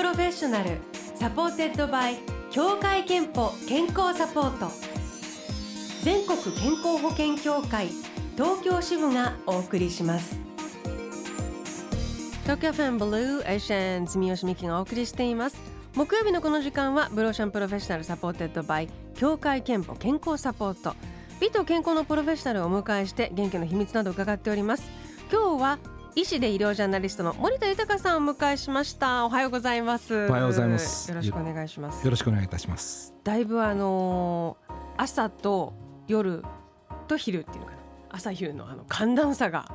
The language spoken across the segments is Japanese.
Professional supported by 協会けんぽ健康サポート。全国健康保険協会東京支部がお送りします。東京 FM Blue Ocean 住吉美紀がお送りしています。木曜日のこの時間は Blue Ocean Professional supported by 協会けんぽ健康サポート。美と健康のプロフェッショナルをお迎えして元気の秘密など伺っております。今日は医師で医療ジャーナリストの森田豊さんをお迎えしました。おはようございます。おはようございます。よろしくお願いします。よろしくお願いいたします。だいぶあのー、朝と夜と昼っていうのかな。朝昼のあの寒暖差が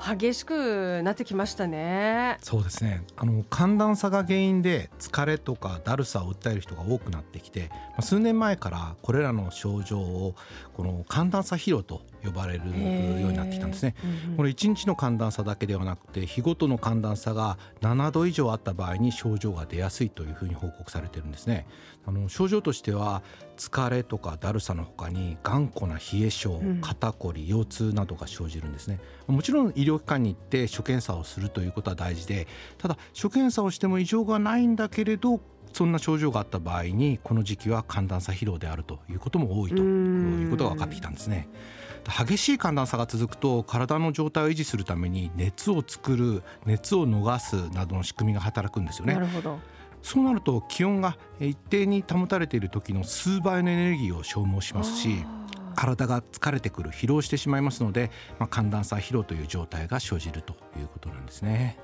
激しくなってきましたね。そうですね。あの寒暖差が原因で疲れとかだるさを訴える人が多くなってきて、まあ、数年前からこれらの症状をこの寒暖差疲労と呼ばれるようになってきたんですね、うんうん、これ1日の寒暖差だけではなくて日ごとの寒暖差が7度以上あった場合に症状が出やすいというふうに報告されてるんですね。あの症状としては疲れとかだるさのほかに頑固な冷え性肩こり腰痛などが生じるんですねもちろん医療機関に行って所検査をするということは大事でただ所検査をしても異常がないんだけれどそんな症状があった場合にこの時期は寒暖差疲労であるということも多いということが分かってきたんですね。激しい寒暖差が続くと体の状態を維持するために熱を作る熱を逃すなどの仕組みが働くんですよね。なるほどそうなると気温が一定に保たれている時の数倍のエネルギーを消耗しますし体が疲れてくる疲労してしまいますので、まあ、寒暖差疲労という状態が生じるということなんですね。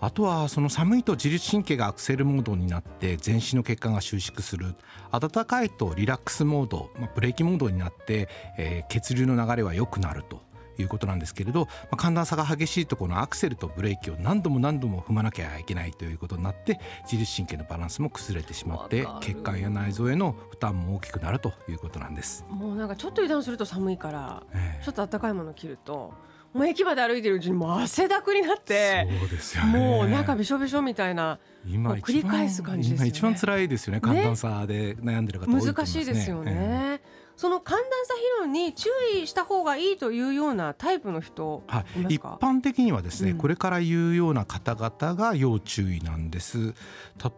あとはその寒いと自律神経がアクセルモードになって全身の血管が収縮する暖かいとリラックスモード、まあ、ブレーキモードになって、えー、血流の流れは良くなるということなんですけれど、まあ、寒暖差が激しいところのアクセルとブレーキを何度も何度も踏まなきゃいけないということになって自律神経のバランスも崩れてしまって血管や内臓への負担も大きくなるということなんです。もうなんかちょっと油断すると寒いから、えー、ちょっと暖かいものを着るともう駅まで歩いてるうちにもう汗だくになってそうですよ、ね、もうなんかびしょびしょみたいな今繰り返す感じですよね。一番辛いですよね。寒暖差で悩んでる方多い、ね、難しいですよね、えーその寒暖差疲労に注意した方がいいというようなタイプの人はい、一般的にはですね、うん、これから言うような方々が要注意なんです。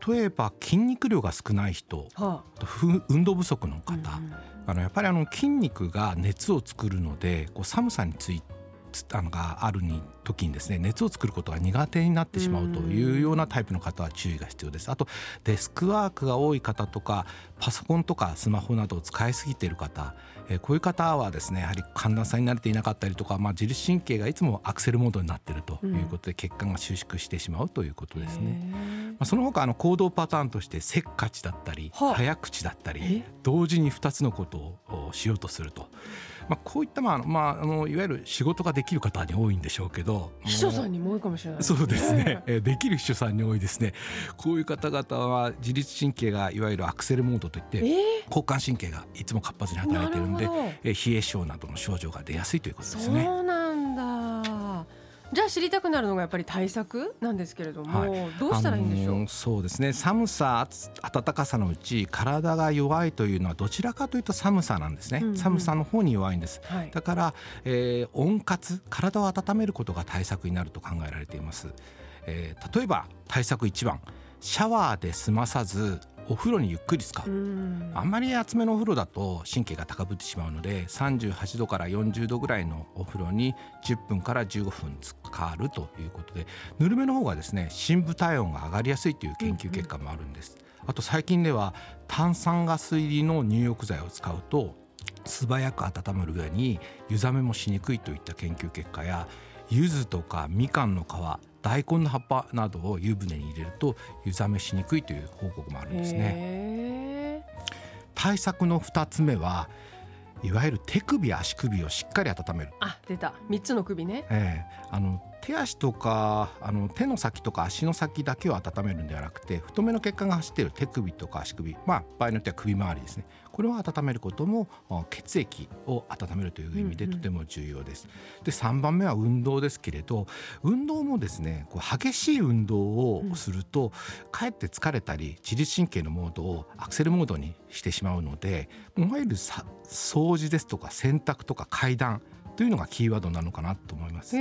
例えば筋肉量が少ない人、はあ、運動不足の方、うんうん、あのやっぱりあの筋肉が熱を作るのでこう寒さについてあのがあるに時にですね熱を作ることが苦手になってしまうというようなタイプの方は注意が必要です。あとデスクワークが多い方とかパソコンとかスマホなどを使いすぎている方、えー、こういう方はですねやはり寒暖差に慣れていなかったりとか、まあ、自律神経がいつもアクセルモードになっているということで、血管が収縮してしまうということですね。まあ、その他あの行動パターンとしてせっかちだったり、早口だったり同時に2つのことをしようとすると。まあ、こういった、まあまあ、あのいわゆる仕事ができる方に多いんでしょうけど秘書さんにも多いかもしれない、そうですね、えできる秘書さんに多いですね。こういう方々は自律神経がいわゆるアクセルモードといって、えー、交感神経がいつも活発に働いているので、え冷え性などの症状が出やすいということですね。そうなんだじゃあ知りたくなるのがやっぱり対策なんですけれども、はい、どうしたらいいんでしょう、あのー、そうですね。寒さ暖かさのうち体が弱いというのはどちらかというと寒さなんですね、うんうん、寒さの方に弱いんです、はい、だから、えー、温活体を温めることが対策になると考えられています、えー、例えば対策1番。シャワーで済まさずお風呂にゆっくり使うあんまり厚めのお風呂だと神経が高ぶってしまうので38度から40度ぐらいのお風呂に10分から15分浸かるということでぬるめの方がですね深部体温が上がりやすいという研究結果もあるんです。あと最近では炭酸ガス入りの入浴剤を使うと素早く温まる上に湯冷めもしにくいといった研究結果や柚子とかみかんの皮大根の葉っぱなどを湯船に入れると湯冷めしにくいという報告もあるんですね。対策の2つ目はいわゆる手首足首をしっかり温める。あ出た3つの首ね。ええー、あの手足とかあの手の先とか足の先だけを温めるんではなくて太めの血管が走っている手首とか足首まあ場合によっては首周りですねこれを温めることも血液を温めるという意味でとても重要です。で3番目は運動ですけれど運動もですねこう激しい運動をすると、かえって疲れたり自律神経のモードをアクセルモードにしてしまうのでいわゆる掃除ですとか洗濯とか階段というのがキーワードなのかなと思います。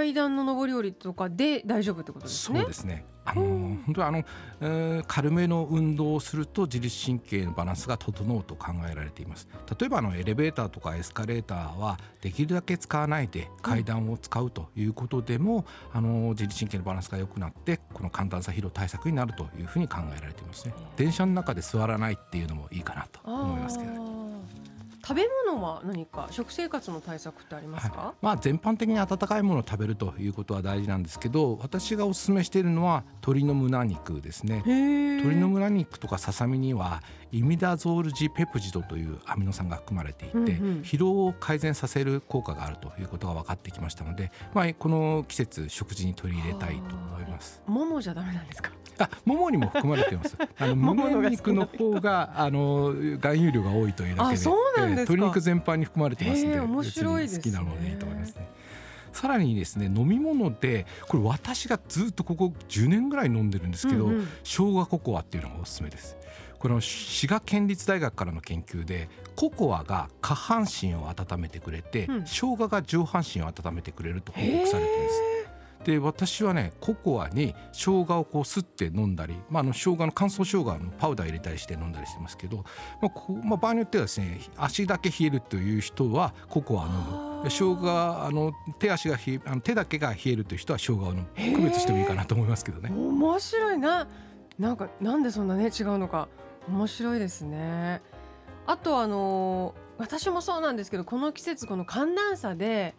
へ階段の上り下りとかで大丈夫ってことですね？そうですね。あの本当にあの、えー、軽めの運動をすると自律神経のバランスが整うと考えられています。例えばあのエレベーターとかエスカレーターはできるだけ使わないで階段を使うということでも、うん、あの自律神経のバランスが良くなってこの寒暖差疲労対策になるというふうに考えられていますね。電車の中で座らないっていうのもいいかなと思いますけど食べ物は何か食生活の対策ってありますか、はい、まあ、全般的に温かいものを食べるということは大事なんですけど私がお勧めしているのは鶏の胸肉ですね。鶏の胸肉とかささみにはイミダゾールジペプジドというアミノ酸が含まれていて、うんうん、疲労を改善させる効果があるということが分かってきましたので、まあ、この季節食事に取り入れたいと思います。ももじゃダメなんですか？あ、もにも含まれています。あの 胸肉の方があの含有量が多いというだけで、そうなん鶏肉全般に含まれてますので、面白い好きなのでいいと思いますね。さらにですね飲み物でこれ私がずっとここ10年ぐらい飲んでるんですけど、うんうん、生姜ココアっていうのがおすすめです。この滋賀県立大学からの研究でココアが下半身を温めてくれて、うん、生姜が上半身を温めてくれると報告されています。で私はねココアに生姜をこうすって飲んだり、まあ、あの生姜の乾燥生姜のパウダー入れたりして飲んだりしてますけど、まあこまあ、場合によってはですね足だけ冷えるという人はココアを飲む。生姜あの手足が冷えあの手だけが冷えるという人は生姜を飲む。区別してもいいかなと思いますけどね。面白いな。なんかなんでそんなね違うのか。面白いですね。あとあの私もそうなんですけどこの季節この寒暖差で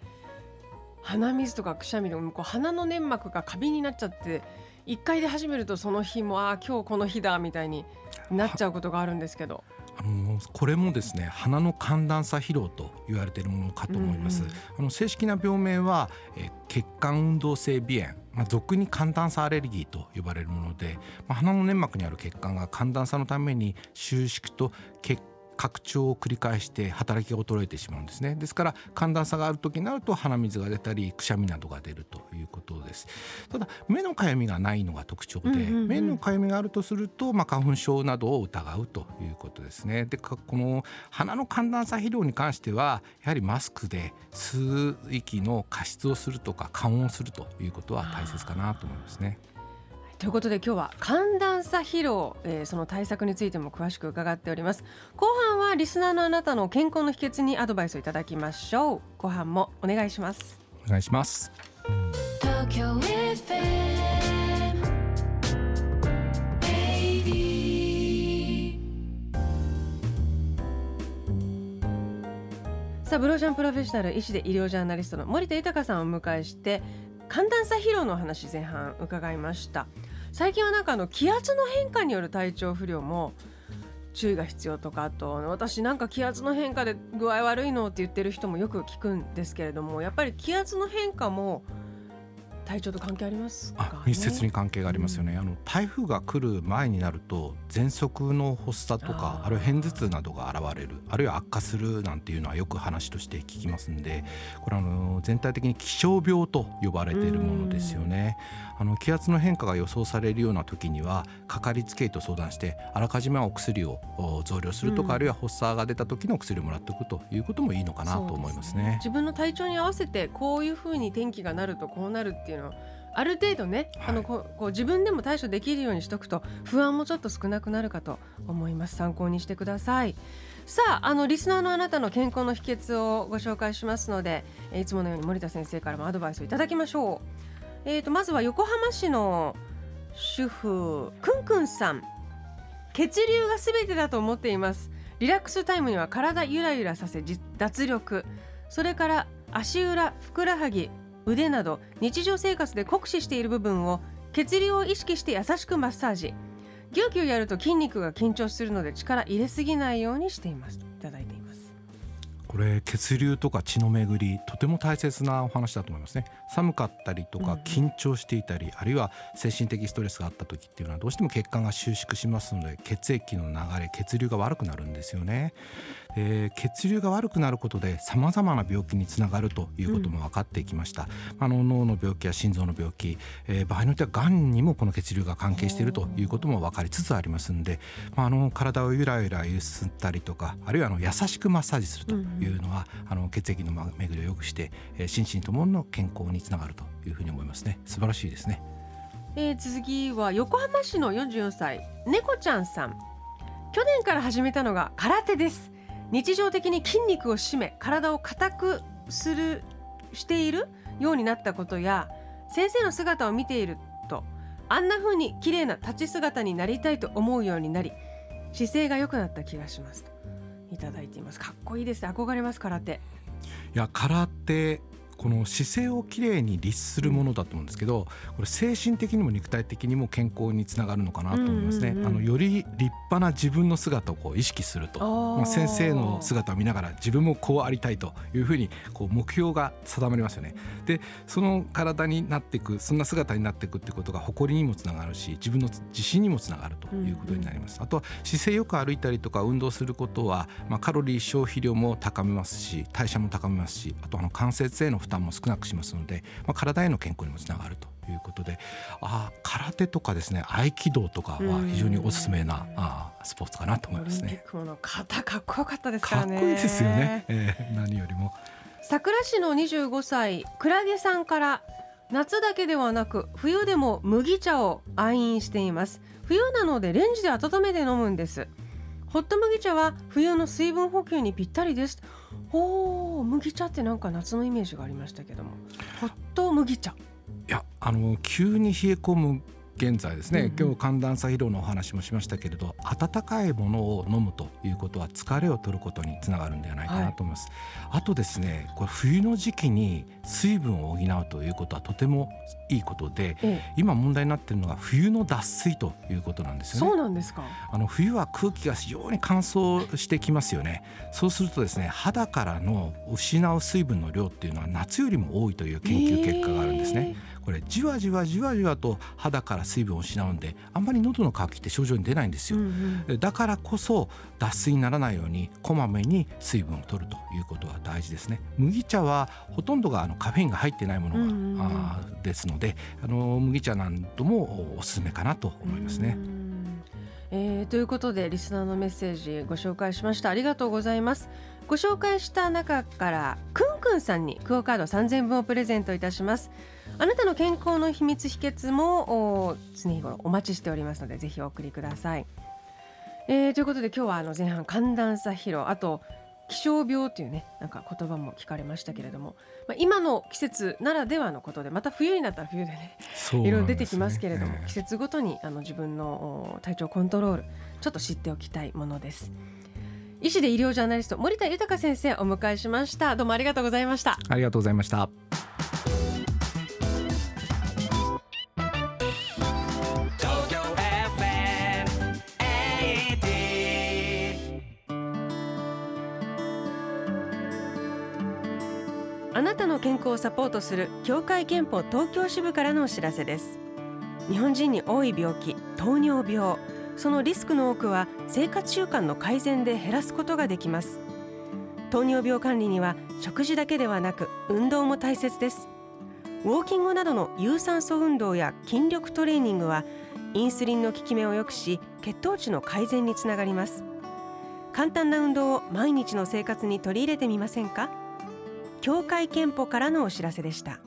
鼻水とかくしゃみでもこう鼻の粘膜がカビになっちゃって1回で始めるとその日もああ今日この日だみたいになっちゃうことがあるんですけど。あのこれもですね鼻の寒暖差疲労と言われているものかと思います。うんうん、あの正式な病名は、え血管運動性鼻炎まあ、俗に寒暖差アレルギーと呼ばれるもので、まあ、鼻の粘膜にある血管が寒暖差のために収縮と血拡張を繰り返して働きが衰えてしまうんですね。ですから寒暖差がある時になると鼻水が出たりくしゃみなどが出るということです。ただ目のかゆみがないのが特徴で、うんうんうん、目のかゆみがあるとすると、まあ、花粉症などを疑うということですね。でこの鼻の寒暖差疲労に関してはやはりマスクで吸う息の加湿をするとか緩和をするということは大切かなと思いますね。ということで今日は寒暖差疲労、えー、その対策についても詳しく伺っております。後半はリスナーのあなたの健康の秘訣にアドバイスをいただきましょう。後半もお願いします。お願いします。さあブローシャンプロフェッショナル医師で医療ジャーナリストの森田豊さんをお迎えして寒暖差疲労の話前半伺いました最近はなんかあの気圧の変化による体調不良も注意が必要とかあと私なんか気圧の変化で具合悪いのって言ってる人もよく聞くんですけれどもやっぱり気圧の変化も体調と関係ありますか、ね、密接に関係がありますよね、うん、あの台風が来る前になると喘息の発作とかあるいは片頭痛などが現れるあるいは悪化するなんていうのはよく話として聞きますんでこれあの全体的に気象病と呼ばれているものですよね。あの気圧の変化が予想されるような時にはかかりつけ医と相談してあらかじめお薬を増量するとか、うん、あるいは発作が出た時の薬をもらっておくということもいいのかなと思いますね。すね。自分の体調に合わせてこういうふうに天気がなるとこうなるっていうのはある程度ね、はい、あのこう自分でも対処できるようにしとくと不安もちょっと少なくなるかと思います。参考にしてください。さああのリスナーのあなたの健康の秘訣をご紹介しますのでいつものように森田先生からもアドバイスをいただきましょう。えーと、まずは横浜市の主婦くんくんさん。血流がすべてだと思っています。リラックスタイムには体ゆらゆらさせ脱力。それから足裏ふくらはぎ腕など日常生活で酷使している部分を血流を意識して優しくマッサージ。ぎゅうぎゅうやると筋肉が緊張するので力入れすぎないようにしています。いただいています。これ血流とか血の巡りとても大切なお話だと思いますね。寒かったりとか緊張していたり、うん、あるいは精神的ストレスがあった時っていうのはどうしても血管が収縮しますので血液の流れ血流が悪くなるんですよねで血流が悪くなることでさまざまな病気につながるということも分かってきました、うん、あの脳の病気や心臓の病気、えー、場合によってはがんにもこの血流が関係しているということも分かりつつありますんで、まあ、あの体をゆらゆら揺すったりとかあるいはあの優しくマッサージするというのは、うん、あの血液の巡りを良くして、えー、心身ともの健康につながるというふうに思いますね。素晴らしいですね。えー、続きは横浜市の44歳猫ちゃんさん。去年から始めたのが空手です日常的に筋肉を締め体を硬くするしているようになったことや先生の姿を見ているとあんな風に綺麗な立ち姿になりたいと思うようになり姿勢が良くなった気がします。といただいています。かっこいいです。憧れます。空手いや空手この姿勢をきれいに律するものだと思うんですけどこれ精神的にも肉体的にも健康につながるのかなと思いますね。あのより立派な自分の姿をこう意識すると、まあ、先生の姿を見ながら自分もこうありたいというふうにこう目標が定まりますよね。でその体になっていくそんな姿になっていくってことが誇りにもつながるし自分の自信にもつながるということになります。あとは姿勢よく歩いたりとか運動することは、まあ、カロリー消費量も高めますし代謝も高めますしあとあの関節への負担も少なくしますので、まあ、体への健康にもつながるということであ空手とかですね合気道とかは非常におすすめなあスポーツかなと思いますね。の肩かっこよかったですからね。かっこいいですよね、えー、何よりも。桜市の25歳クラゲさんから夏だけではなく冬でも麦茶を愛飲しています冬なのでレンジで温めて飲むんですホット麦茶は冬の水分補給にぴったりです。おお麦茶ってなんか夏のイメージがありましたけども。ホット麦茶。いやあの急に冷え込む現在ですね、今日寒暖差疲労のお話もしましたけれど温かいものを飲むということは疲れを取ることにつながるんではないかなと思います、はい、あとですねこれ冬の時期に水分を補うということはとてもいいことで、ええ、今問題になっているのが冬の脱水ということなんですよね。そうなんですか。あの冬は空気が非常に乾燥してきますよね。そうするとですね肌からの失う水分の量っていうのは夏よりも多いという研究結果があるんですね、えーこれじわじわじわじわと肌から水分を失うんであんまり喉の渇きって症状に出ないんですよ、うんうん、だからこそ脱水にならないようにこまめに水分を取るということが大事ですね。麦茶はほとんどがあのカフェインが入ってないものが、うんうん、あですのであの麦茶なんともおすすめかなと思いますね。えー、ということでリスナーのメッセージご紹介しました。ありがとうございます。ご紹介した中からくんくんさんにクオカード3000分をプレゼントいたしますあなたの健康の秘密秘訣も常日頃お待ちしておりますのでぜひお送りください、えー、ということで今日はあの前半寒暖差疲労あと気象病というねなんか言葉も聞かれましたけれども、まあ、今の季節ならではのことでまた冬になったら冬でねいろいろ出てきますけれども、季節ごとにあの自分の体調コントロールちょっと知っておきたいものです。医師で医療ジャーナリスト森田豊先生お迎えしました。どうもありがとうございました。ありがとうございましたあなたの健康をサポートする協会憲法東京支部からのお知らせです。日本人に多い病気糖尿病。そのリスクの多くは生活習慣の改善で減らすことができます。糖尿病管理には食事だけではなく運動も大切です。ウォーキングなどの有酸素運動や筋力トレーニングはインスリンの効き目を良くし血糖値の改善につながります。簡単な運動を毎日の生活に取り入れてみませんか？協会けんぽからのお知らせでした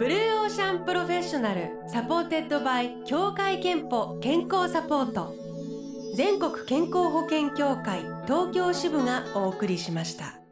Blue Ocean Professional supported by 協会けんぽ健康サポート全国健康保険協会東京支部がお送りしました。